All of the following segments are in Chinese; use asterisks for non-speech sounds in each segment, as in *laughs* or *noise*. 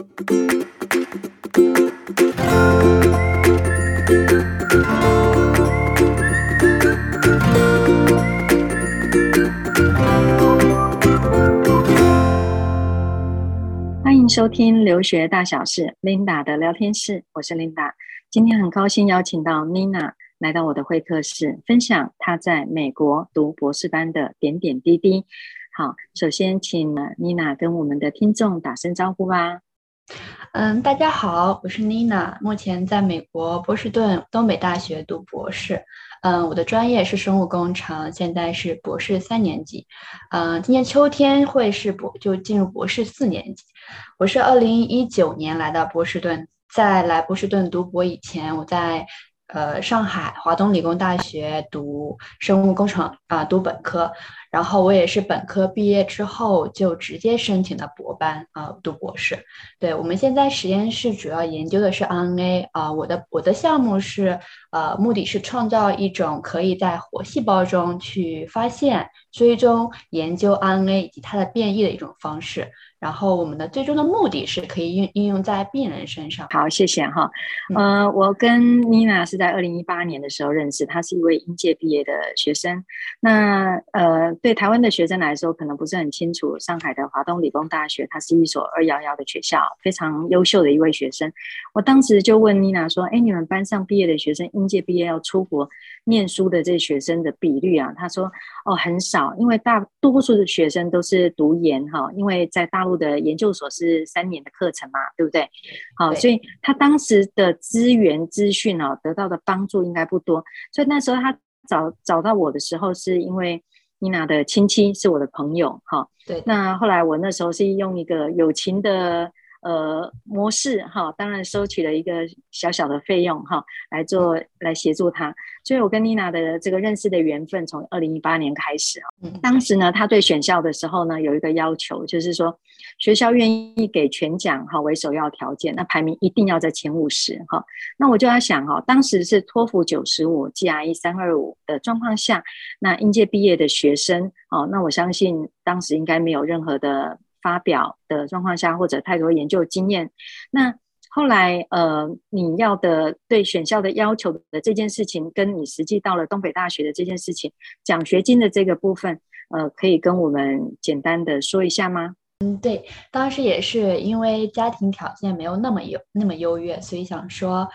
欢迎收听留学大小事，Linda 的聊天室，我是 Linda。今天很高兴邀请到 Nina 来到我的会客室，分享她在美国读博士班的点点滴滴。好，首先请 Nina 跟我们的听众打声招呼吧。嗯，大家好，我是 Nina，目前在美国波士顿东北大学读博士。嗯，我的专业是生物工程，现在是博士三年级。嗯，今年秋天会是博就进入博士四年级。我是二零一九年来到波士顿。在来波士顿读博以前，我在呃上海华东理工大学读生物工程啊、读本科。然后我也是本科毕业之后就直接申请的博班啊、读博士。对，我们现在实验室主要研究的是 RNA 啊、我的我的项目是呃，目的是创造一种可以在活细胞中去发现、追踪、研究 RNA 以及它的变异的一种方式。然后我们的最终的目的是可以应应用在病人身上。好，谢谢哈。呃，我跟妮娜是在二零一八年的时候认识，她是一位应届毕业的学生。那呃，对台湾的学生来说，可能不是很清楚，上海的华东理工大学，它是一所二幺幺的学校，非常优秀的一位学生。我当时就问妮娜说：“哎，你们班上毕业的学生，应届毕业要出国念书的这学生的比率啊？”他说：“哦，很少，因为大多数的学生都是读研哈，因为在大陆。”的研究所是三年的课程嘛，对不对？好，所以他当时的资源资讯啊，得到的帮助应该不多。所以那时候他找找到我的时候，是因为妮娜的亲戚是我的朋友，哈。对。那后来我那时候是用一个友情的呃模式，哈，当然收取了一个小小的费用，哈，来做来协助他。所以我跟妮娜的这个认识的缘分从二零一八年开始啊。嗯。当时呢，他对选校的时候呢，有一个要求，就是说。学校愿意给全奖哈为首要条件，那排名一定要在前五十哈。那我就在想哈，当时是托福九十五，GRE 三二五的状况下，那应届毕业的学生哦，那我相信当时应该没有任何的发表的状况下，或者太多研究经验。那后来呃，你要的对选校的要求的这件事情，跟你实际到了东北大学的这件事情，奖学金的这个部分，呃，可以跟我们简单的说一下吗？嗯，对，当时也是因为家庭条件没有那么优那么优越，所以想说，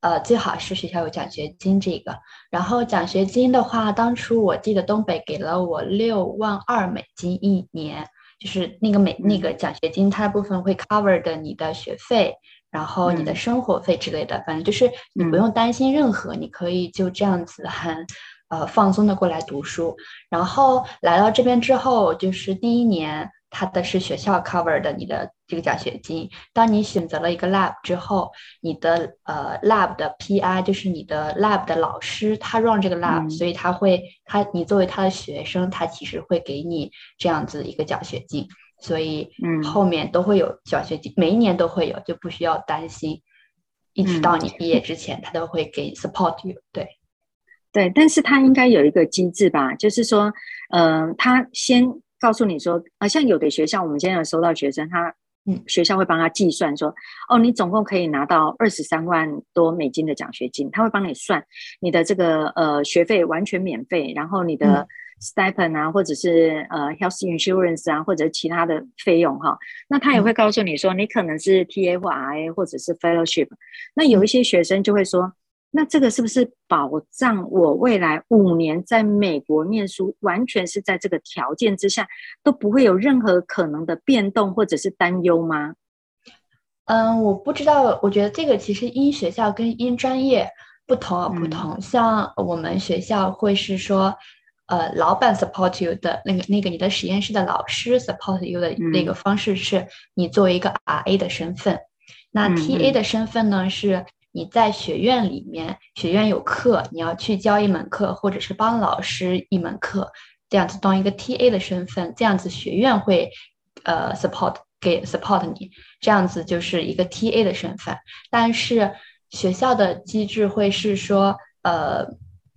呃，最好是学校有奖学金这个。然后奖学金的话，当初我记得东北给了我六万二美金一年，就是那个每那个奖学金，它的部分会 cover 的你的学费，然后你的生活费之类的，反正就是你不用担心任何，你可以就这样子很呃放松的过来读书。然后来到这边之后，就是第一年。它的是学校 cover 的你的这个奖学金。当你选择了一个 lab 之后，你的呃 lab 的 PI 就是你的 lab 的老师，他 run 这个 lab，嗯，所以他会他你作为他的学生，他其实会给你这样子一个奖学金，所以嗯后面都会有奖学金，每一年都会有，就不需要担心，一直到你毕业之前，他都会给 support you。对对，但是他应该有一个机制吧，就是说，嗯、呃，他先。告诉你说啊，像有的学校，我们现在有收到学生，他嗯，学校会帮他计算说，哦，你总共可以拿到二十三万多美金的奖学金，他会帮你算你的这个呃学费完全免费，然后你的 stipend 啊，或者是呃 health insurance 啊，或者其他的费用哈，那他也会告诉你说，你可能是 TA 或 RA 或者是 fellowship，那有一些学生就会说。那这个是不是保障我未来五年在美国念书，完全是在这个条件之下，都不会有任何可能的变动或者是担忧吗？嗯，我不知道，我觉得这个其实因学校跟因专业不同而不同。嗯。像我们学校会是说，呃，老板 support you 的那个那个你的实验室的老师 support you 的那个方式是你作为一个 RA 的身份，嗯。那 TA 的身份呢是。你在学院里面，学院有课，你要去教一门课，或者是帮老师一门课，这样子当一个 TA 的身份，这样子学院会呃 support 给 support 你，这样子就是一个 TA 的身份。但是学校的机制会是说，呃，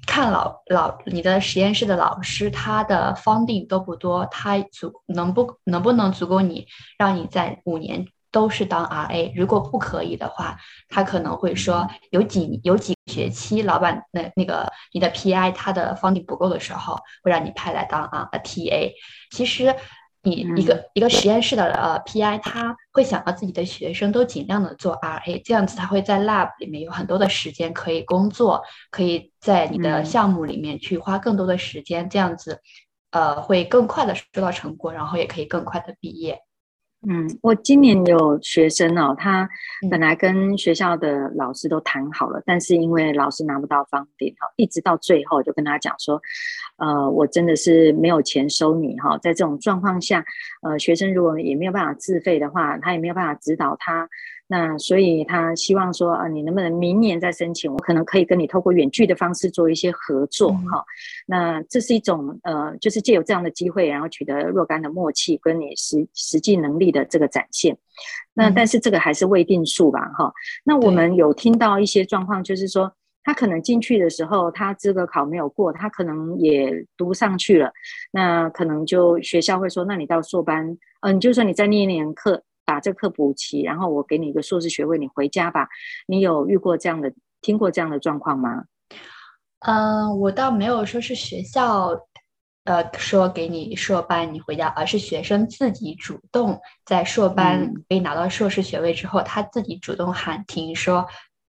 看老老你的实验室的老师他的 funding 多不多，他足能不能不能足够你让你在五年都是当 RA，如果不可以的话，他可能会说有几有几学期，老板那那个你的 PI 他的 funding 不够的时候，会让你派来当啊 TA。其实你一个、嗯、一个实验室的呃 PI，他会想到自己的学生都尽量的做 RA，这样子他会在 lab 里面有很多的时间可以工作，可以在你的项目里面去花更多的时间，这样子呃会更快的收到成果，然后也可以更快的毕业。嗯，我今年有学生哦，他本来跟学校的老师都谈好了，嗯、但是因为老师拿不到 funding 哈，一直到最后就跟他讲说，呃，我真的是没有钱收你哈，在这种状况下，呃，学生如果也没有办法自费的话，他也没有办法指导他。那所以他希望说啊，你能不能明年再申请？我可能可以跟你透过远距的方式做一些合作哈、嗯哦。那这是一种呃，就是借由这样的机会，然后取得若干的默契，跟你实实际能力的这个展现。那但是这个还是未定数吧哈、哦。那我们有听到一些状况，就是说他可能进去的时候，他资格考没有过，他可能也读不上去了。那可能就学校会说，那你到硕班，嗯、呃，就说你再念一年课。把这课补齐，然后我给你一个硕士学位，你回家吧。你有遇过这样的、听过这样的状况吗？嗯、呃，我倒没有说是学校，呃，说给你硕班你回家，而是学生自己主动在硕班可以拿到硕士学位之后，嗯、他自己主动喊停，说，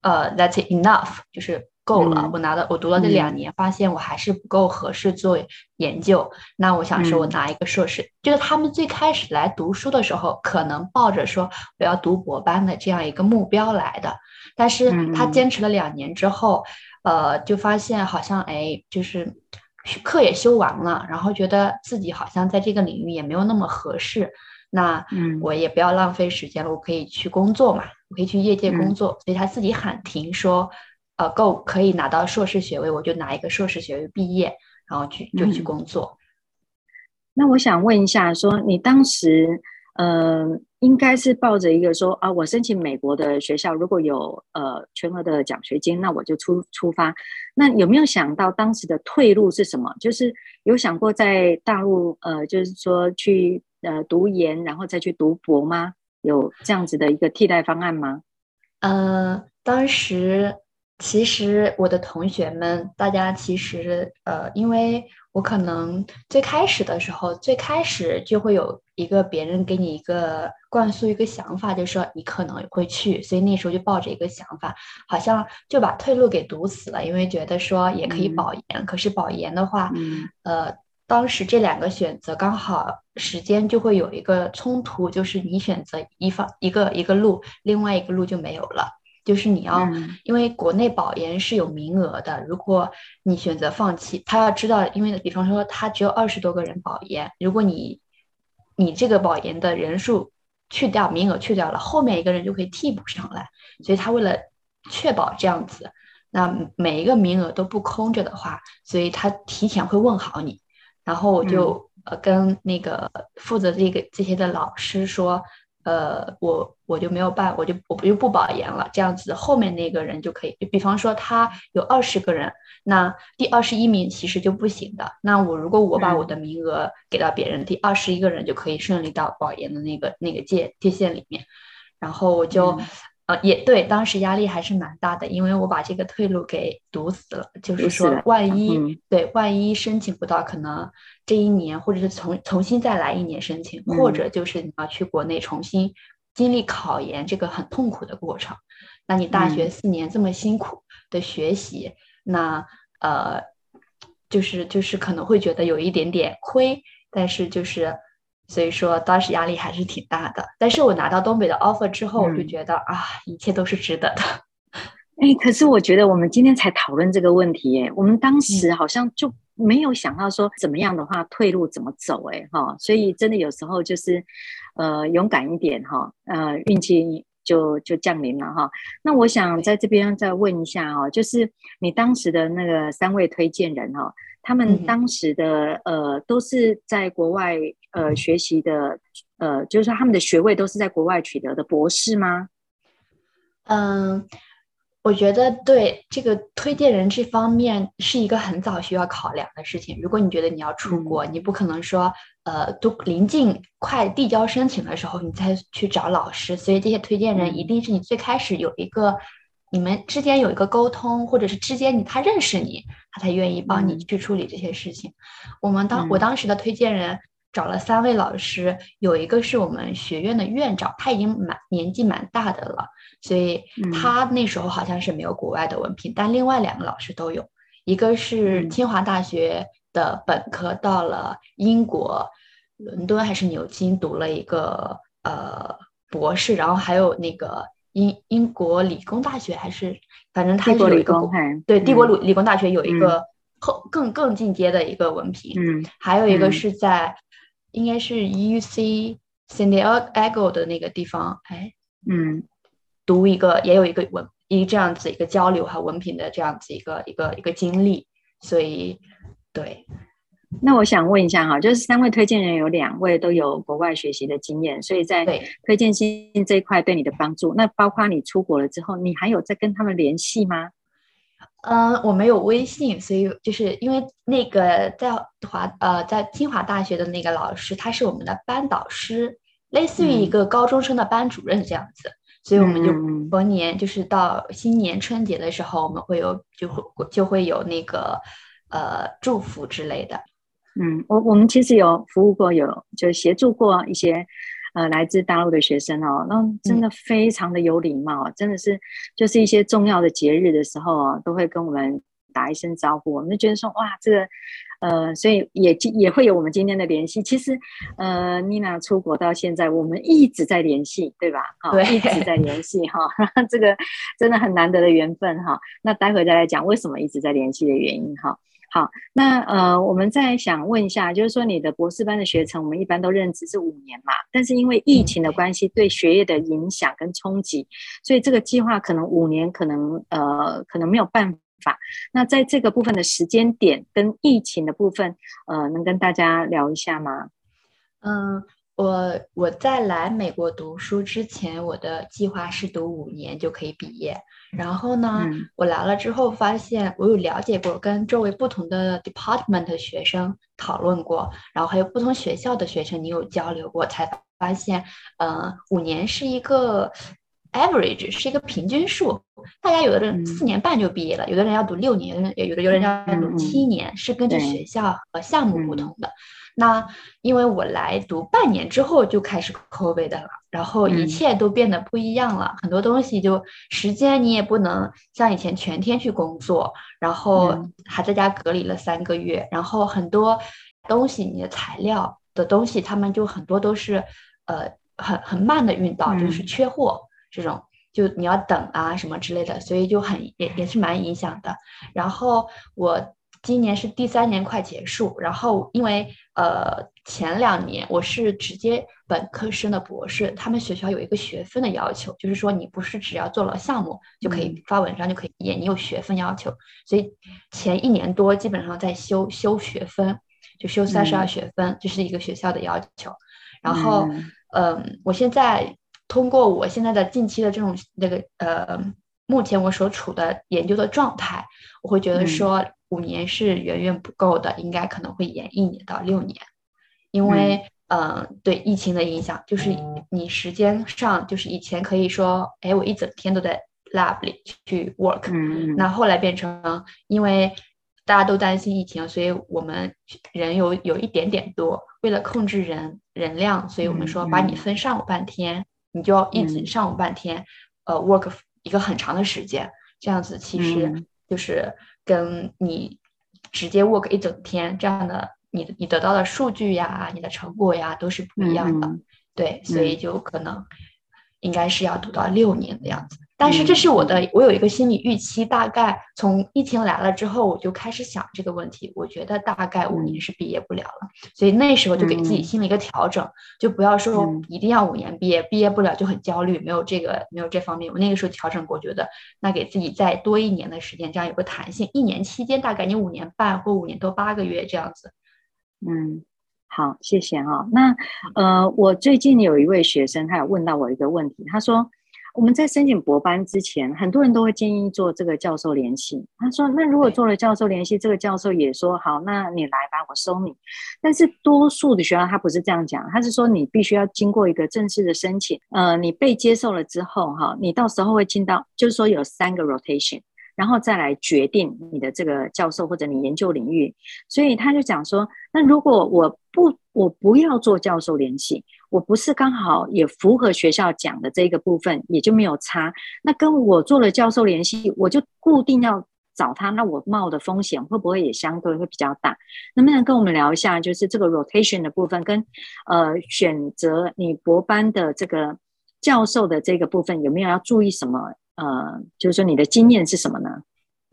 呃，That's enough，就是。够了，我拿了，我读了这两年，发现我还是不够合适做研究。嗯、那我想说，我拿一个硕士，嗯、就是他们最开始来读书的时候，可能抱着说我要读博班的这样一个目标来的。但是他坚持了两年之后，嗯、呃，就发现好像哎，就是课也修完了，然后觉得自己好像在这个领域也没有那么合适。那我也不要浪费时间了，我可以去工作嘛，我可以去业界工作。嗯、所以他自己喊停说。呃，够可以拿到硕士学位，我就拿一个硕士学位毕业，然后去就去工作。嗯。那我想问一下，说你当时，呃，应该是抱着一个说啊，我申请美国的学校，如果有呃全额的奖学金，那我就出出发。那有没有想到当时的退路是什么？就是有想过在大陆，呃，就是说去呃读研，然后再去读博吗？有这样子的一个替代方案吗？呃，当时。其实我的同学们，大家其实呃，因为我可能最开始的时候，最开始就会有一个别人给你一个灌输一个想法，就是说你可能会去，所以那时候就抱着一个想法，好像就把退路给堵死了，因为觉得说也可以保研，嗯、可是保研的话，嗯、呃，当时这两个选择刚好时间就会有一个冲突，就是你选择一方一个一个路，另外一个路就没有了。就是你要，因为国内保研是有名额的。如果你选择放弃，他要知道，因为比方说他只有二十多个人保研，如果你你这个保研的人数去掉，名额去掉了，后面一个人就可以替补上来。所以他为了确保这样子，那每一个名额都不空着的话，所以他提前会问好你。然后我就呃跟那个负责这个这些的老师说。呃，我我就没有办，我就我就不保研了，这样子后面那个人就可以，就比方说他有二十个人，那第二十一名其实就不行的。那我如果我把我的名额给到别人，嗯、第二十一个人就可以顺利到保研的那个那个界界限里面，然后我就。嗯呃，也对，当时压力还是蛮大的，因为我把这个退路给堵死了。就是说，万一、嗯、对，万一申请不到，可能这一年或者是重重新再来一年申请，嗯、或者就是你要去国内重新经历考研这个很痛苦的过程。那你大学四年这么辛苦的学习，嗯、那呃，就是就是可能会觉得有一点点亏，但是就是。所以说当时压力还是挺大的，但是我拿到东北的 offer 之后，我就觉得、嗯、啊，一切都是值得的。哎，可是我觉得我们今天才讨论这个问题，哎，我们当时好像就没有想到说怎么样的话退路怎么走，哎，哈，所以真的有时候就是，呃，勇敢一点哈，呃，运气就就降临了哈。那我想在这边再问一下哦，就是你当时的那个三位推荐人哈。他们当时的呃都是在国外呃学习的，呃，就是说他们的学位都是在国外取得的博士吗？嗯，我觉得对这个推荐人这方面是一个很早需要考量的事情。如果你觉得你要出国，嗯、你不可能说，呃，都临近快递交申请的时候，你再去找老师。所以这些推荐人一定是你最开始有一个，你们之间有一个沟通，或者是之间你他认识你，他才愿意帮你去处理这些事情。嗯、我们当我当时的推荐人找了三位老师，有一个是我们学院的院长，他已经蛮年纪蛮大的了。所以他那时候好像是没有国外的文凭，嗯、但另外两个老师都有，一个是清华大学的本科，到了英国伦敦还是牛津读了一个呃博士，然后还有那个英英国理工大学还是反正他是有一个对帝国理工大学有一个后、嗯、更更进阶的一个文凭，嗯，还有一个是在、嗯、应该是 U C San Diego 的那个地方，哎，嗯。读一个也有一个文一这样子一个交流和文凭的这样子一个一个一个经历，所以对。那我想问一下哈，就是三位推荐人有两位都有国外学习的经验，所以在推荐信这一块对你的帮助，那包括你出国了之后，你还有在跟他们联系吗？嗯，我没有微信，所以就是因为那个在华呃在清华大学的那个老师，他是我们的班导师，类似于一个高中生的班主任这样子。嗯所以我们就逢年就是到新年春节的时候，我们会有就会就会有那个呃祝福之类的。嗯，我我们其实有服务过，有就协助过一些呃来自大陆的学生哦，那真的非常的有礼貌，嗯、真的是就是一些重要的节日的时候啊，都会跟我们打一声招呼，我们就觉得说哇这个。呃，所以也也会有我们今天的联系。其实，呃，妮娜出国到现在，我们一直在联系，对吧？哈、哦，一直在联系哈，*laughs* 这个真的很难得的缘分哈。那待会再来讲为什么一直在联系的原因哈。好，那呃，我们再想问一下，就是说你的博士班的学程，我们一般都认知是五年嘛，但是因为疫情的关系，对学业的影响跟冲击，所以这个计划可能五年可能呃可能没有办法。法，那在这个部分的时间点跟疫情的部分，呃，能跟大家聊一下吗？嗯，我我在来美国读书之前，我的计划是读五年就可以毕业。然后呢，嗯、我来了之后发现，我有了解过，跟周围不同的 department 的学生讨论过，然后还有不同学校的学生你有交流过，才发现，呃，五年是一个。Average 是一个平均数，大家有的人四年半就毕业了，嗯、有的人要读六年，有的有的人要读七年，嗯、是根据学校和项目不同的。嗯、那因为我来读半年之后就开始 COVID 了，然后一切都变得不一样了，嗯、很多东西就时间你也不能像以前全天去工作，然后还在家隔离了三个月，然后很多东西你的材料的东西，他们就很多都是呃很很慢的运到，嗯、就是缺货。这种就你要等啊什么之类的，所以就很也也是蛮影响的。然后我今年是第三年快结束，然后因为呃前两年我是直接本科生的博士，他们学校有一个学分的要求，就是说你不是只要做了项目就可以发文章就可以毕业，你有学分要求，所以前一年多基本上在修修学分，就修三十二学分，这、嗯、是一个学校的要求。然后嗯、呃，我现在。通过我现在的近期的这种那个呃，目前我所处的研究的状态，我会觉得说五年是远远不够的，嗯、应该可能会延一年到六年，因为嗯、呃，对疫情的影响，就是你时间上就是以前可以说，哎，我一整天都在 lab 里去 work，嗯，那后来变成因为大家都担心疫情，所以我们人有有一点点多，为了控制人人量，所以我们说把你分上午半天。你就要一直上午半天，嗯、呃，work 一个很长的时间，这样子其实就是跟你直接 work 一整天这样的，你你得到的数据呀，你的成果呀都是不一样的，嗯、对，所以就可能应该是要读到六年的样子。但是这是我的，我有一个心理预期，大概从疫情来了之后，我就开始想这个问题。我觉得大概五年是毕业不了了，所以那时候就给自己心里一个调整，就不要说一定要五年毕业，毕业不了就很焦虑，没有这个没有这方面。我那个时候调整过，觉得那给自己再多一年的时间，这样有个弹性。一年期间大概你五年半或五年多八个月这样子。嗯，好，谢谢哈、哦。那呃，我最近有一位学生，他有问到我一个问题，他说。我们在申请博班之前，很多人都会建议做这个教授联系。他说，那如果做了教授联系，这个教授也说好，那你来吧，我收你。但是多数的学校他不是这样讲，他是说你必须要经过一个正式的申请，呃，你被接受了之后，哈，你到时候会进到，就是说有三个 rotation。然后再来决定你的这个教授或者你研究领域，所以他就讲说，那如果我不我不要做教授联系，我不是刚好也符合学校讲的这个部分，也就没有差。那跟我做了教授联系，我就固定要找他，那我冒的风险会不会也相对会比较大？能不能跟我们聊一下，就是这个 rotation 的部分跟呃选择你博班的这个教授的这个部分有没有要注意什么？呃，就是说你的经验是什么呢？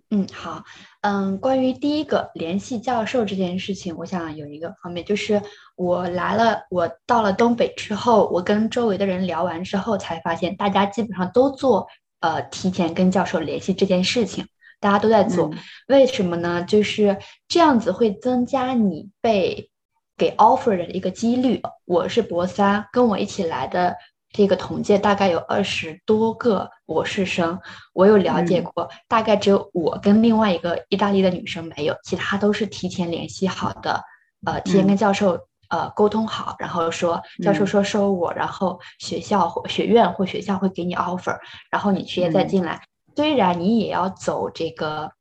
嗯，好，嗯，关于第一个联系教授这件事情，我想有一个方面，就是我来了，我到了东北之后，我跟周围的人聊完之后，才发现大家基本上都做呃提前跟教授联系这件事情，大家都在做，嗯、为什么呢？就是这样子会增加你被给 offer 的一个几率。我是博三，跟我一起来的。这个同届大概有二十多个博士生，我有了解过，嗯、大概只有我跟另外一个意大利的女生没有，其他都是提前联系好的，呃，提前跟教授、嗯、呃沟通好，然后说教授说收我，嗯、然后学校或学院或学校会给你 offer，然后你直接再进来。嗯、虽然你也要走这个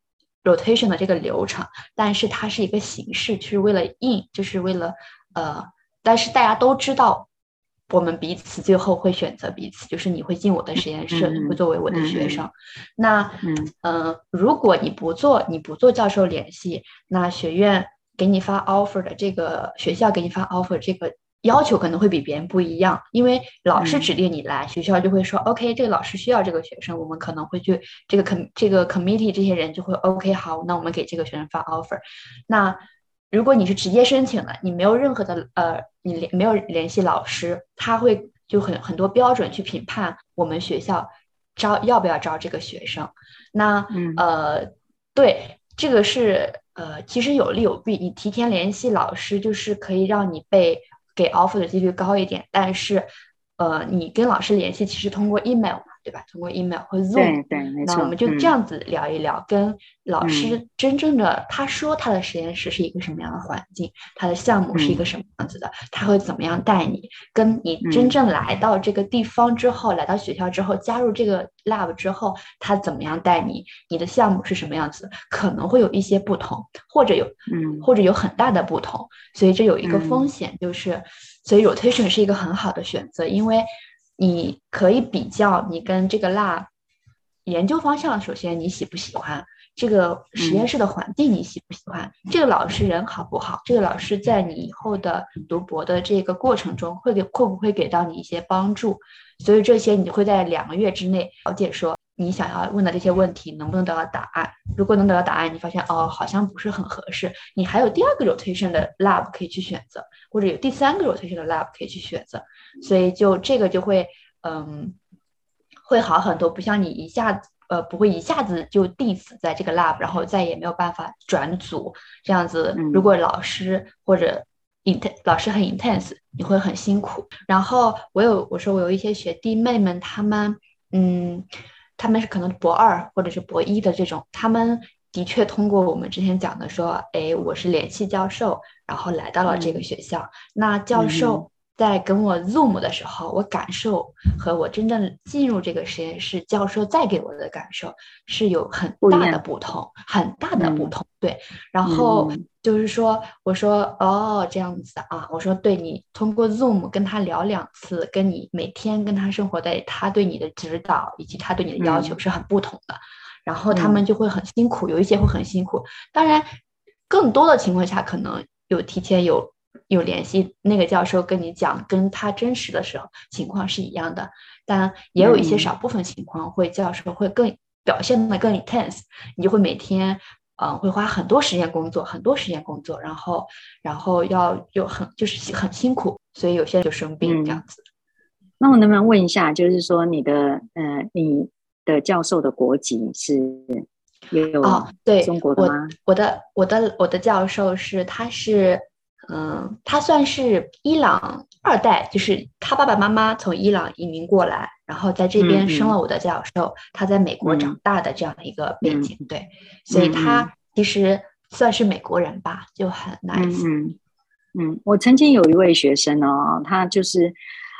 rotation 的这个流程，但是它是一个形式，就是为了应，就是为了呃，但是大家都知道。我们彼此最后会选择彼此，就是你会进我的实验室，你会作为我的学生。那嗯、呃，如果你不做，你不做教授联系，那学院给你发 offer 的这个学校给你发 offer 这个要求可能会比别人不一样，因为老师指定你来，学校就会说 OK，这个老师需要这个学生，我们可能会去这个 com 这个 committee 这些人就会 OK，好，那我们给这个学生发 offer。那如果你是直接申请的，你没有任何的呃，你联没有联系老师，他会就很很多标准去评判我们学校招要不要招这个学生。那、嗯、呃，对，这个是呃，其实有利有弊。你提前联系老师，就是可以让你被给 offer 的几率高一点，但是呃，你跟老师联系，其实通过 email。对吧？通过 email 或 Zoom，对对，没错。那我们就这样子聊一聊，嗯、跟老师真正的、嗯、他说他的实验室是一个什么样的环境，他的项目是一个什么样子的，嗯、他会怎么样带你？跟你真正来到这个地方之后，嗯、来到学校之后，加入这个 lab 之后，他怎么样带你？你的项目是什么样子？可能会有一些不同，或者有，嗯，或者有很大的不同。所以这有一个风险，嗯、就是，所以 rotation 是一个很好的选择，因为。你可以比较你跟这个蜡研究方向，首先你喜不喜欢这个实验室的环境？你喜不喜欢这个老师人好不好？这个老师在你以后的读博的这个过程中会给会不会给到你一些帮助？所以这些你会在两个月之内了解，说你想要问的这些问题能不能得到答案。如果能得到答案，你发现哦好像不是很合适，你还有第二个 rotation 的 lab 可以去选择，或者有第三个 rotation 的 lab 可以去选择。所以就这个就会，嗯，会好很多，不像你一下子，呃，不会一下子就定死在这个 lab，然后再也没有办法转组这样子。如果老师或者 intense 老师很 intense，你会很辛苦。然后我有我说我有一些学弟妹们，他们，嗯，他们是可能博二或者是博一的这种，他们的确通过我们之前讲的说，哎，我是联系教授，然后来到了这个学校，嗯、那教授。在跟我 Zoom 的时候，我感受和我真正进入这个实验室，教授带给我的感受是有很大的不同，很大的不同。嗯、对，然后就是说，我说哦，这样子啊，我说对，你通过 Zoom 跟他聊两次，跟你每天跟他生活在，他对你的指导以及他对你的要求是很不同的。嗯、然后他们就会很辛苦，有一些会很辛苦。当然，更多的情况下可能有提前有。有联系那个教授跟你讲，跟他真实的时候情况是一样的，但也有一些少部分情况会教授会更表现的更 intense，你就会每天嗯、呃、会花很多时间工作，很多时间工作，然后然后要又很就是很辛苦，所以有些人就生病这样子。嗯、那我能不能问一下，就是说你的呃你的教授的国籍是也有哦对中国的吗？我，我的我的我的教授是他是。嗯，他算是伊朗二代，就是他爸爸妈妈从伊朗移民过来，然后在这边生了我的教授，嗯、他在美国长大的这样的一个背景，嗯、对，所以他其实算是美国人吧，就很 nice。嗯嗯，我曾经有一位学生哦，他就是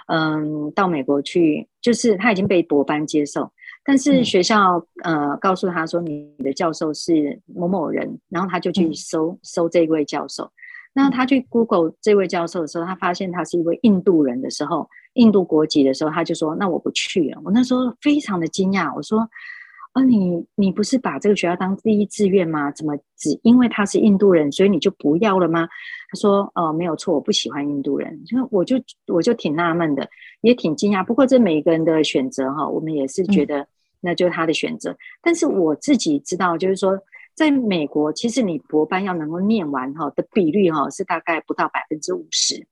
嗯到美国去，就是他已经被博班接受，但是学校、嗯、呃告诉他说，你的教授是某某人，然后他就去搜、嗯、搜这位教授。那他去 Google 这位教授的时候，他发现他是一位印度人的时候，印度国籍的时候，他就说：“那我不去了。”我那时候非常的惊讶，我说：“啊，你你不是把这个学校当第一志愿吗？怎么只因为他是印度人，所以你就不要了吗？”他说：“哦，没有错，我不喜欢印度人。”就我就我就挺纳闷的，也挺惊讶。不过这每一个人的选择哈，我们也是觉得那就是他的选择。但是我自己知道，就是说。在美国，其实你博班要能够念完哈的比率哈是大概不到百分之五十，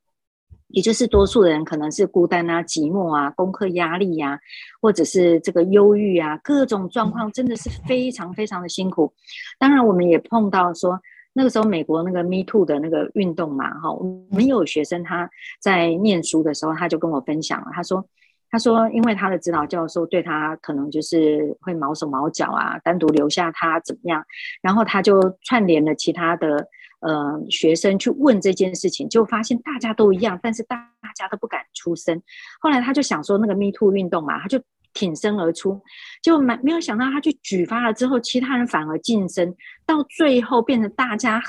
也就是多数的人可能是孤单啊、寂寞啊、功课压力呀、啊，或者是这个忧郁啊，各种状况真的是非常非常的辛苦。当然，我们也碰到说那个时候美国那个 Me Too 的那个运动嘛哈，我们有学生他在念书的时候，他就跟我分享了，他说。他说，因为他的指导教授对他可能就是会毛手毛脚啊，单独留下他怎么样，然后他就串联了其他的呃学生去问这件事情，就发现大家都一样，但是大家都不敢出声。后来他就想说，那个 Me Too 运动嘛，他就挺身而出，就没没有想到他去举发了之后，其他人反而晋升，到最后变成大家。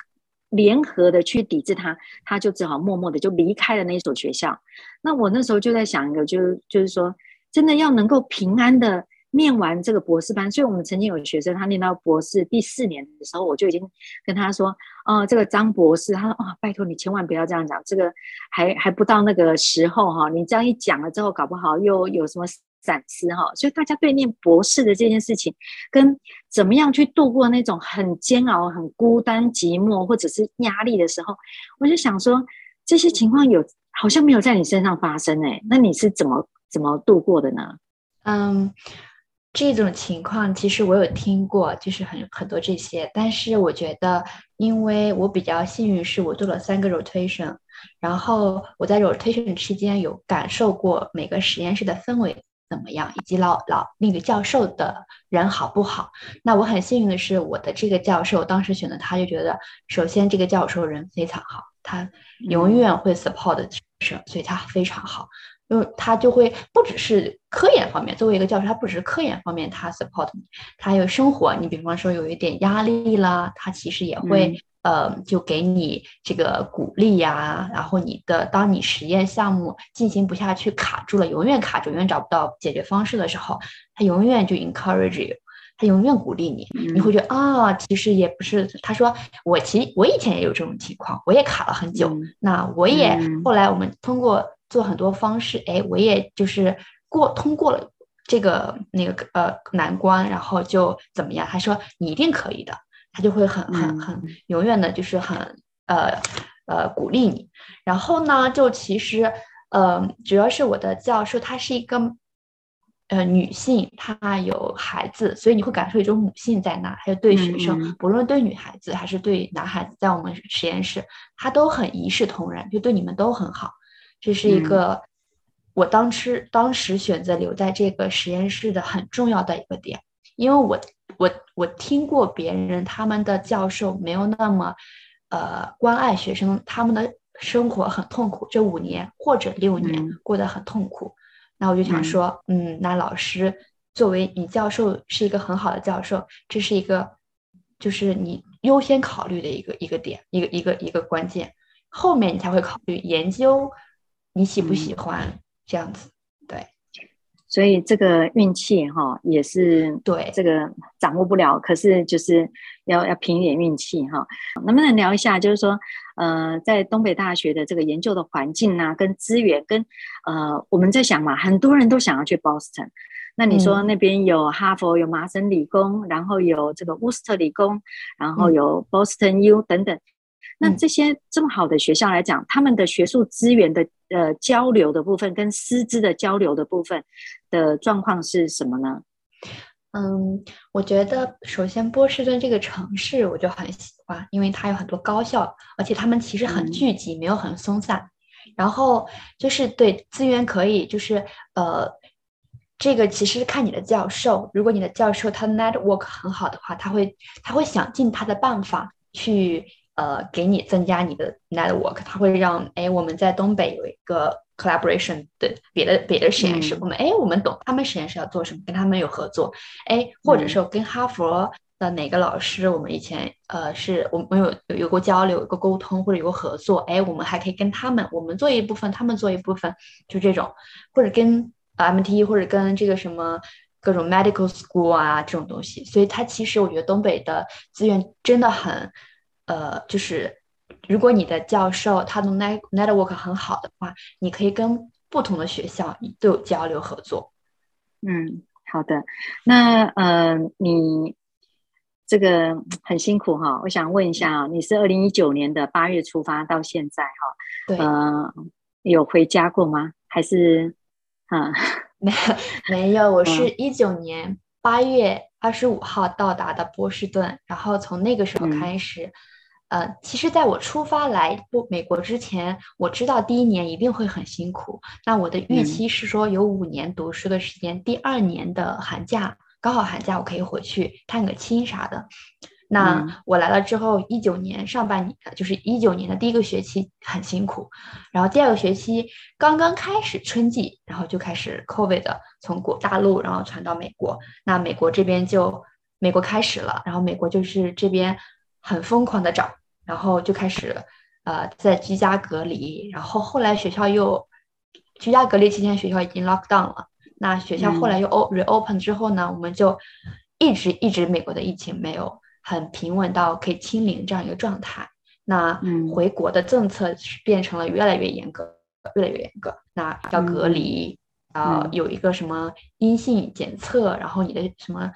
联合的去抵制他，他就只好默默的就离开了那所学校。那我那时候就在想一个，就是就是说，真的要能够平安的念完这个博士班。所以我们曾经有学生，他念到博士第四年的时候，我就已经跟他说：“哦、这个张博士，他说啊、哦，拜托你千万不要这样讲，这个还还不到那个时候哈，你这样一讲了之后，搞不好又有什么。”展思哈，所以大家对念博士的这件事情，跟怎么样去度过那种很煎熬、很孤单、寂寞或者是压力的时候，我就想说，这些情况有好像没有在你身上发生哎，那你是怎么怎么度过的呢？嗯，这种情况其实我有听过，就是很很多这些，但是我觉得，因为我比较幸运，是我做了三个 rotation，然后我在 rotation 期间有感受过每个实验室的氛围。怎么样？以及老老那个教授的人好不好？那我很幸运的是，我的这个教授当时选的他，就觉得首先这个教授人非常好，他永远会 support 学生，嗯、所以他非常好。因为他就会不只是科研方面，作为一个教师，他不只是科研方面他 support 你，他有生活，你比方说有一点压力啦，他其实也会。嗯。呃，就给你这个鼓励呀、啊，然后你的当你实验项目进行不下去，卡住了，永远卡住，永远找不到解决方式的时候，他永远就 encourage you，他永远鼓励你，你会觉得啊，其实也不是。他说我其实我以前也有这种情况，我也卡了很久，嗯、那我也后来我们通过做很多方式，哎，我也就是过通过了这个那个呃难关，然后就怎么样？他说你一定可以的。他就会很很很永远的，就是很呃呃鼓励你。然后呢，就其实呃，主要是我的教授，她是一个呃女性，她有孩子，所以你会感受一种母性在那。还有对学生，嗯、不论对女孩子还是对男孩子，在我们实验室，她都很一视同仁，就对你们都很好。这是一个、嗯、我当时当时选择留在这个实验室的很重要的一个点，因为我。我我听过别人他们的教授没有那么，呃，关爱学生，他们的生活很痛苦，这五年或者六年过得很痛苦。嗯、那我就想说，嗯，那老师作为你教授是一个很好的教授，这是一个就是你优先考虑的一个一个点，一个一个一个关键，后面你才会考虑研究你喜不喜欢、嗯、这样子。对所以这个运气哈也是对这个掌握不了，可是就是要要凭一点运气哈。能不能聊一下，就是说呃，在东北大学的这个研究的环境啊，跟资源，跟呃我们在想嘛，很多人都想要去 Boston。那你说那边有哈佛，有麻省理工，然后有这个乌斯特理工，然后有 Boston U 等等。那这些这么好的学校来讲，他们的学术资源的呃交流的部分，跟师资的交流的部分的状况是什么呢？嗯，我觉得首先波士顿这个城市我就很喜欢，因为它有很多高校，而且他们其实很聚集，嗯、没有很松散。然后就是对资源可以就是呃这个其实看你的教授，如果你的教授他 network 很好的话，他会他会想尽他的办法去呃给你增加你的 network，它会让哎我们在东北有一个 collaboration 的别的别的实验室，嗯、我们哎我们懂他们实验室要做什么，跟他们有合作，哎或者说跟哈佛的哪个老师，我们以前呃是我们有有有过交流，有过沟通或者有过合作，哎我们还可以跟他们，我们做一部分，他们做一部分，就这种，或者跟。MT 或者跟这个什么各种 medical school 啊这种东西，所以它其实我觉得东北的资源真的很，呃，就是如果你的教授他的 net network 很好的话，你可以跟不同的学校都有交流合作。嗯，好的。那呃，你这个很辛苦哈，我想问一下啊，你是二零一九年的八月出发到现在哈，对，呃，有回家过吗？还是？啊，没有没有，我是一九年八月二十五号到达的波士顿，嗯、然后从那个时候开始，嗯、呃，其实在我出发来不美国之前，我知道第一年一定会很辛苦，那我的预期是说有五年读书的时间，嗯、第二年的寒假刚好寒假我可以回去探个亲啥的。那我来了之后，一九年上半年，就是一九年的第一个学期很辛苦，然后第二个学期刚刚开始春季，然后就开始 COVID 的从国大陆然后传到美国，那美国这边就美国开始了，然后美国就是这边很疯狂的找，然后就开始呃在居家隔离，然后后来学校又居家隔离期间学校已经 lock down 了，那学校后来又 o reopen 之后呢，我们就一直一直美国的疫情没有。很平稳到可以清零这样一个状态，那回国的政策变成了越来越严格，嗯、越来越严格。那要隔离，啊、嗯，有一个什么阴性检测，嗯、然后你的什么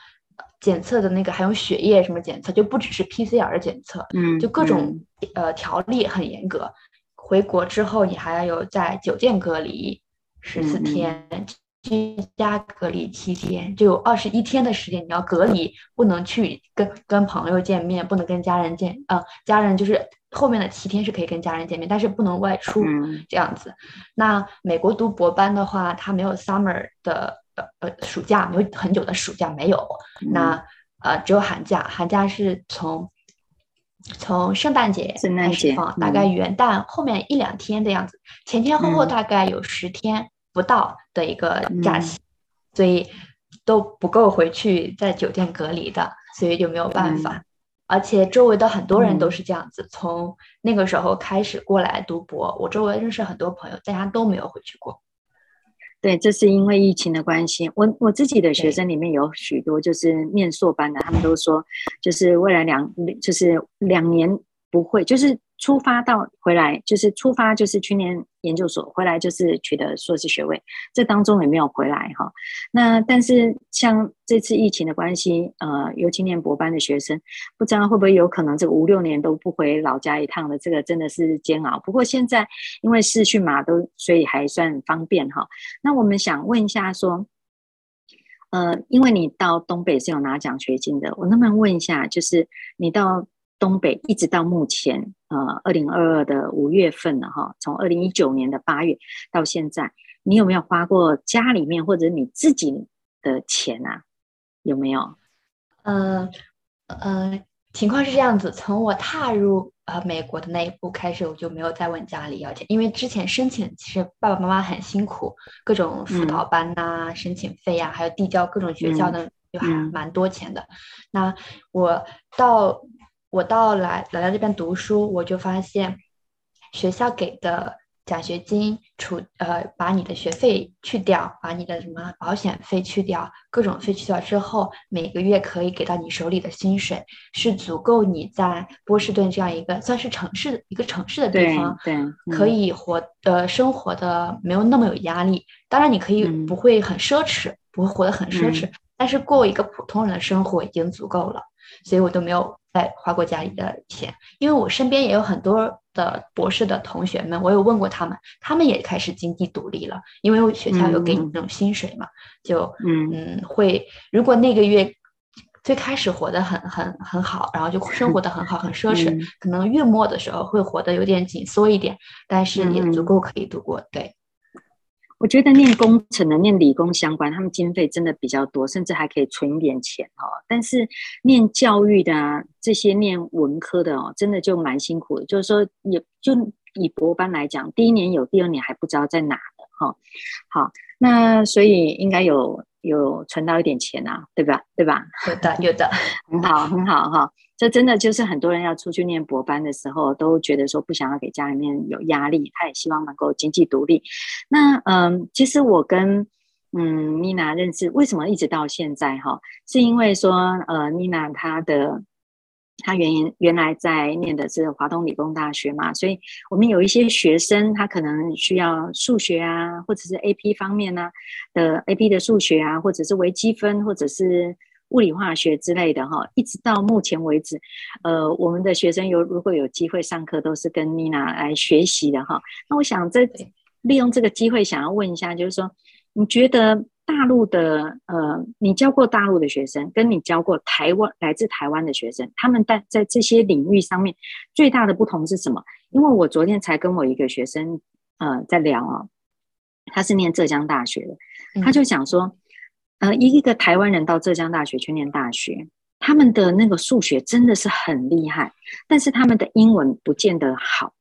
检测的那个还有血液什么检测，就不只是 PCR 检测，嗯，就各种、嗯、呃条例很严格。回国之后，你还要有在酒店隔离十四天。嗯居家隔离七天，就有二十一天的时间你要隔离，不能去跟跟朋友见面，不能跟家人见，呃，家人就是后面的七天是可以跟家人见面，但是不能外出这样子。那美国读博班的话，它没有 summer 的呃呃暑假，没有很久的暑假没有，那呃只有寒假，寒假是从从圣诞节开始放，大概元旦后面一两天的样子，前前后后大概有十天。不到的一个假期，嗯、所以都不够回去在酒店隔离的，所以就没有办法。嗯、而且周围的很多人都是这样子，嗯、从那个时候开始过来读博，我周围认识很多朋友，大家都没有回去过。对，这是因为疫情的关系。我我自己的学生里面有许多就是念硕班的，他们都说，就是未来两就是两年不会就是。出发到回来就是出发，就是去念研究所，回来就是取得硕士学位。这当中也没有回来哈。那但是像这次疫情的关系，呃，尤其念博班的学生，不知道会不会有可能这个五六年都不回老家一趟的，这个真的是煎熬。不过现在因为视讯嘛，都所以还算方便哈。那我们想问一下说，呃，因为你到东北是有拿奖学金的，我能不能问一下，就是你到。东北一直到目前，呃，二零二二的五月份了哈，从二零一九年的八月到现在，你有没有花过家里面或者你自己的钱啊？有没有？嗯嗯、呃呃，情况是这样子，从我踏入呃美国的那一步开始，我就没有再问家里要钱，因为之前申请其实爸爸妈妈很辛苦，各种辅导班呐、啊、嗯、申请费呀、啊，还有递交各种学校的，就还蛮多钱的。嗯、那我到。我到来来到这边读书，我就发现学校给的奖学金除呃把你的学费去掉，把你的什么保险费去掉，各种费去掉之后，每个月可以给到你手里的薪水是足够你在波士顿这样一个算是城市一个城市的地方，对，对可以活呃生活的没有那么有压力。当然你可以不会很奢侈，嗯、不会活得很奢侈，嗯、但是过一个普通人的生活已经足够了。所以我都没有再花过家里的钱，因为我身边也有很多的博士的同学们，我有问过他们，他们也开始经济独立了，因为学校有给你那种薪水嘛，嗯、就嗯。嗯会，如果那个月最开始活得很很很好，然后就生活的很好很 *laughs* 奢侈，嗯、可能月末的时候会活得有点紧缩一点，但是也足够可以度过，对。我觉得念工程的、念理工相关，他们经费真的比较多，甚至还可以存一点钱哦。但是念教育的啊，这些念文科的哦，真的就蛮辛苦的。就是说，也就以博班来讲，第一年有，第二年还不知道在哪的哈、哦。好，那所以应该有有存到一点钱啊，对吧？对吧？有的，有的，*laughs* 很好，很好哈。这真的就是很多人要出去念博班的时候，都觉得说不想要给家里面有压力，他也希望能够经济独立。那嗯，其实我跟嗯妮娜认识，为什么一直到现在哈？是因为说呃，妮娜她的她原原来在念的是华东理工大学嘛，所以我们有一些学生，他可能需要数学啊，或者是 AP 方面呢、啊、的 AP 的数学啊，或者是微积分，或者是。物理化学之类的哈，一直到目前为止，呃，我们的学生有如果有机会上课，都是跟妮娜来学习的哈。那我想在利用这个机会，想要问一下，就是说，你觉得大陆的呃，你教过大陆的学生，跟你教过台湾来自台湾的学生，他们在在这些领域上面最大的不同是什么？因为我昨天才跟我一个学生呃在聊啊，他是念浙江大学的，他就想说。嗯呃，一个台湾人到浙江大学去念大学，他们的那个数学真的是很厉害，但是他们的英文不见得好。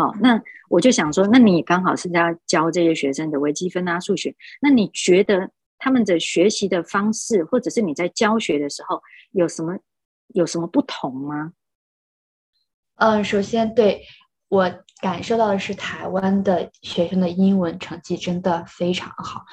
好，那我就想说，那你刚好是在教这些学生的微积分啊、数学，那你觉得他们的学习的方式，或者是你在教学的时候有什么有什么不同吗？嗯，首先对我感受到的是，台湾的学生的英文成绩真的非常好。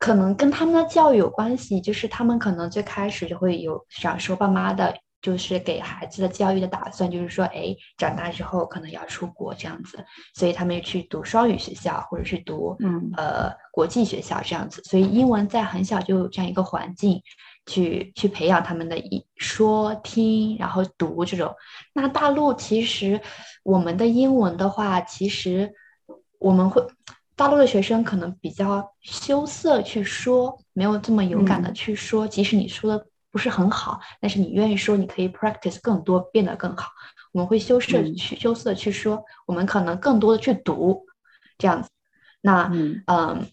可能跟他们的教育有关系，就是他们可能最开始就会有想说爸妈的，就是给孩子的教育的打算，就是说，哎，长大之后可能要出国这样子，所以他们去读双语学校或者是读嗯呃国际学校这样子，所以英文在很小就有这样一个环境去去培养他们的一说听然后读这种。那大陆其实我们的英文的话，其实我们会。大陆的学生可能比较羞涩去说，没有这么勇敢的去说。嗯、即使你说的不是很好，但是你愿意说，你可以 practice 更多，变得更好。我们会羞涩去、嗯、羞涩去说，我们可能更多的去读，这样子。那嗯，嗯，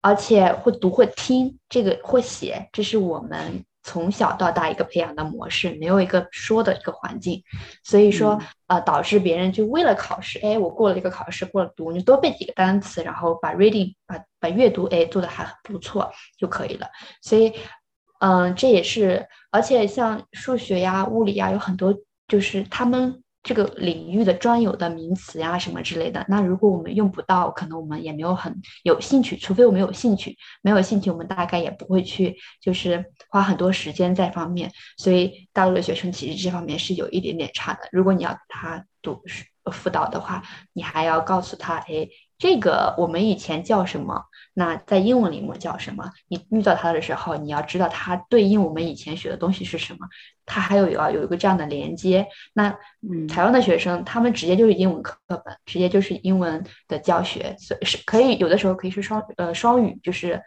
而且会读会听，这个会写，这是我们。从小到大一个培养的模式，没有一个说的一个环境，所以说，呃，导致别人就为了考试，哎，我过了一个考试，过了读，你多背几个单词，然后把 reading 把把阅读，哎，做的还很不错就可以了。所以，嗯、这也是，而且像数学呀、物理呀，有很多就是他们。这个领域的专有的名词呀，什么之类的，那如果我们用不到，可能我们也没有很有兴趣。除非我们有兴趣，没有兴趣，我们大概也不会去，就是花很多时间在方面。所以大陆的学生其实这方面是有一点点差的。如果你要他读辅导的话，你还要告诉他，哎。这个我们以前叫什么？那在英文里面叫什么？你遇到它的时候，你要知道它对应我们以前学的东西是什么。它还有要有一个这样的连接。那嗯，台湾的学生他们直接就是英文课本，直接就是英文的教学，所以是可以有的时候可以是双呃双语，就是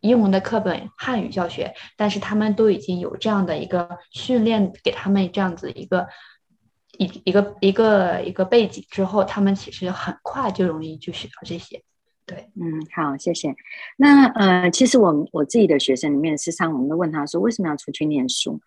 英文的课本汉语教学，但是他们都已经有这样的一个训练，给他们这样子一个。一一个一个一个背景之后，他们其实很快就容易就学到这些。对，嗯，好，谢谢。那呃，其实我我自己的学生里面，时常我们都问他说，为什么要出去念书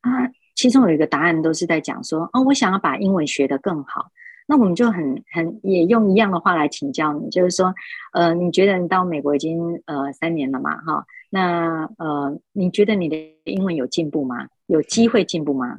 啊？其中有一个答案都是在讲说，哦，我想要把英文学得更好。那我们就很很也用一样的话来请教你，就是说，呃，你觉得你到美国已经呃三年了嘛？哈，那呃，你觉得你的英文有进步吗？有机会进步吗？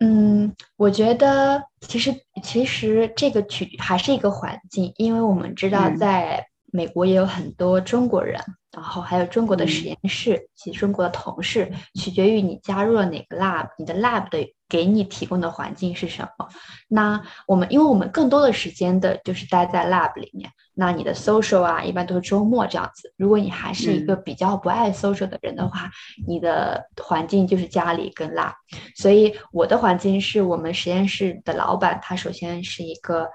嗯，我觉得其实其实这个取还是一个环境，因为我们知道在美国也有很多中国人，嗯、然后还有中国的实验室及中国的同事，取决于你加入了哪个 lab，你的 lab 的。给你提供的环境是什么？那我们，因为我们更多的时间的就是待在 lab 里面，那你的 social 啊，一般都是周末这样子。如果你还是一个比较不爱 social 的人的话，嗯、你的环境就是家里跟 lab。所以我的环境是我们实验室的老板，他首先是一个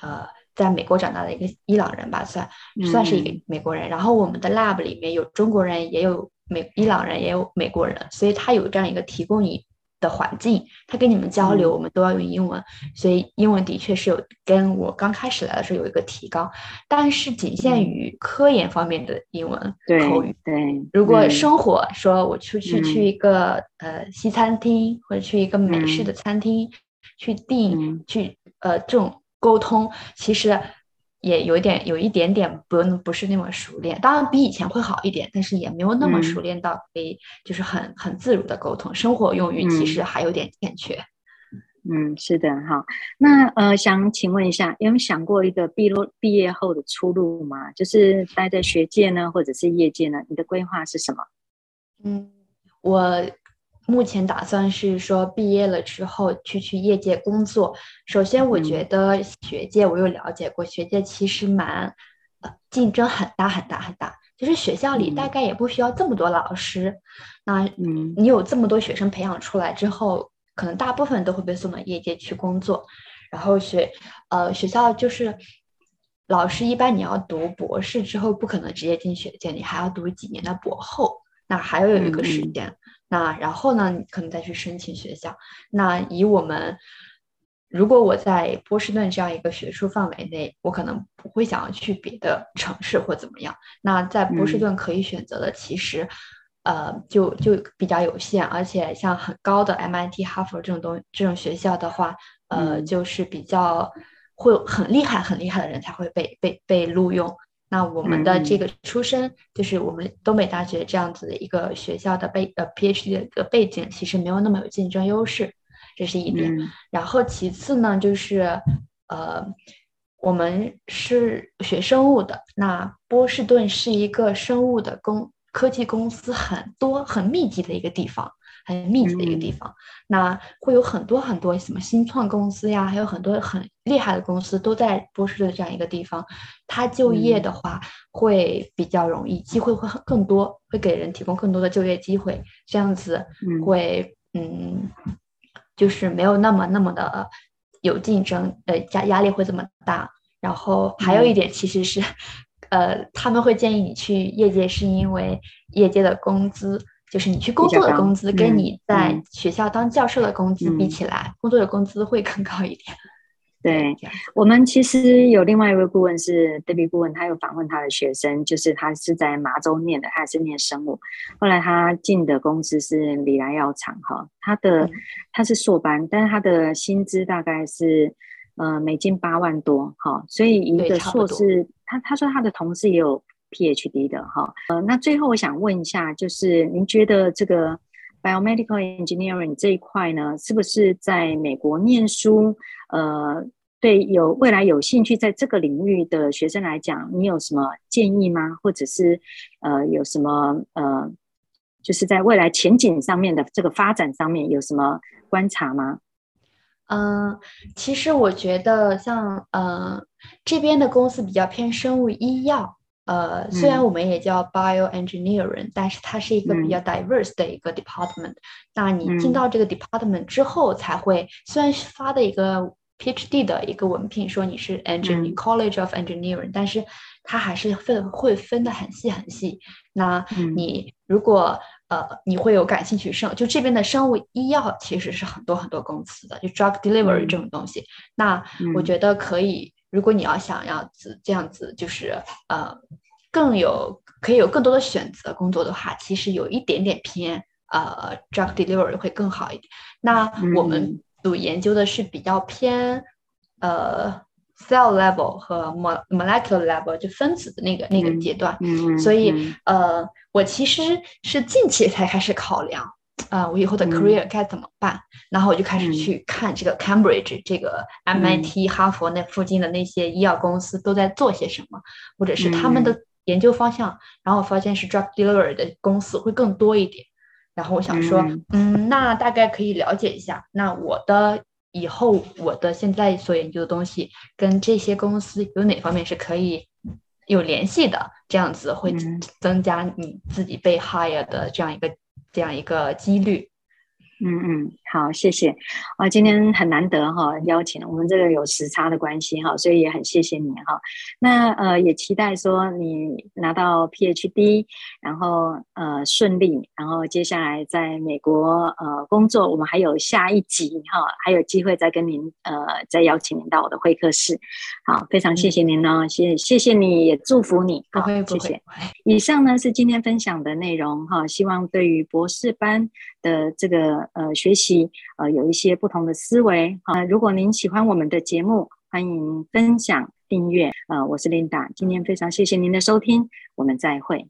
呃，在美国长大的一个伊朗人吧，算算是一个美国人。嗯、然后我们的 lab 里面有中国人，也有美伊朗人，也有美国人，所以他有这样一个提供你。的环境，他跟你们交流，我们都要用英文，嗯、所以英文的确是有跟我刚开始来的时候有一个提高，但是仅限于科研方面的英文口语。对，如果生活说我出去去一个、嗯、呃西餐厅或者去一个美式的餐厅、嗯、去订、嗯、去呃这种沟通，其实。也有一点，有一点点不不是那么熟练，当然比以前会好一点，但是也没有那么熟练到可以就是很很自如的沟通。生活用语其实还有点欠缺。嗯，是的，哈。那呃，想请问一下，有没有想过一个毕落毕业后的出路吗？就是待在学界呢，或者是业界呢？你的规划是什么？嗯，我。目前打算是说毕业了之后去去业界工作。首先，我觉得学界我有了解过，学界其实蛮呃竞争很大很大很大。就是学校里大概也不需要这么多老师，那嗯，你有这么多学生培养出来之后，可能大部分都会被送到业界去工作。然后学呃学校就是老师一般你要读博士之后不可能直接进学界，你还要读几年的博后，那还要有一个时间。嗯那然后呢，你可能再去申请学校。那以我们，如果我在波士顿这样一个学术范围内，我可能不会想要去别的城市或怎么样。那在波士顿可以选择的，其实，嗯、呃，就就比较有限。而且像很高的 MIT、哈佛这种东这种学校的话，呃，嗯、就是比较会很厉害、很厉害的人才会被被被录用。那我们的这个出身，嗯、就是我们东北大学这样子的一个学校的背呃 PhD 的一个背景，其实没有那么有竞争优势，这是一点。嗯、然后其次呢，就是呃，我们是学生物的，那波士顿是一个生物的公科技公司很多很密集的一个地方。很密集的一个地方，嗯、那会有很多很多什么新创公司呀，还有很多很厉害的公司都在波士顿这样一个地方。他就业的话会比较容易，嗯、机会会更多，会给人提供更多的就业机会。这样子会，嗯，嗯，就是没有那么那么的有竞争，呃，压压力会这么大。然后还有一点，其实是，嗯、呃，他们会建议你去业界，是因为业界的工资。就是你去工作的工资跟你在学校当教授的工资比起来，工作的工资会更高一点。*laughs* 对，我们其实有另外一位顾问是 Debbie 顾问，他有访问他的学生，就是他是在麻州念的，他也是念生物，后来他进的公司是礼来药厂哈，他的他是硕班，但是他的薪资大概是呃美金八万多哈，所以一个硕士，他他说他的同事也有。PhD 的哈，呃，那最后我想问一下，就是您觉得这个 biomedical engineering 这一块呢，是不是在美国念书，呃，对有未来有兴趣在这个领域的学生来讲，你有什么建议吗？或者是呃，有什么呃，就是在未来前景上面的这个发展上面有什么观察吗？嗯、呃，其实我觉得像呃这边的公司比较偏生物医药。呃，虽然我们也叫 bioengineering，、嗯、但是它是一个比较 diverse 的一个 department、嗯。那你进到这个 department 之后，才会、嗯、虽然是发的一个 PhD 的一个文凭，说你是 engineering、嗯、college of engineering，但是它还是分会分的很细很细。那你如果、嗯、呃你会有感兴趣生，就这边的生物医药其实是很多很多公司的，就 drug delivery 这种东西。嗯、那我觉得可以。如果你要想要子这样子，就是呃，更有可以有更多的选择工作的话，其实有一点点偏呃，drug delivery 会更好一点。那我们组研究的是比较偏呃，cell level 和 molecular level 就分子的那个那个阶段，嗯，所以呃，我其实是近期才开始考量。啊、呃，我以后的 career 该怎么办？嗯、然后我就开始去看这个 Cambridge、嗯、这个 MIT、哈佛那附近的那些医药公司都在做些什么，或者是他们的研究方向。嗯、然后我发现是 drug delivery 的公司会更多一点。然后我想说，嗯，嗯，那大概可以了解一下。那我的以后，我的现在所研究的东西跟这些公司有哪方面是可以有联系的？这样子会增加你自己被 hire 的这样一个。这样一个几率，嗯嗯，好，谢谢啊，今天很难得哈，邀请我们这个有时差的关系哈，所以也很谢谢你哈。那呃，也期待说你拿到 PhD，然后呃顺利，然后接下来在美国呃工作，我们还有下一集哈，还有机会再跟您呃再邀请您到我的会客室。好，非常谢谢您呢，谢谢谢你也祝福你，好，谢谢。以上呢是今天分享的内容哈，希望对于博士班的这个呃学习呃有一些不同的思维啊，如果您喜欢我们的节目，欢迎分享订阅啊，我是 Linda，今天非常谢谢您的收听，我们再会。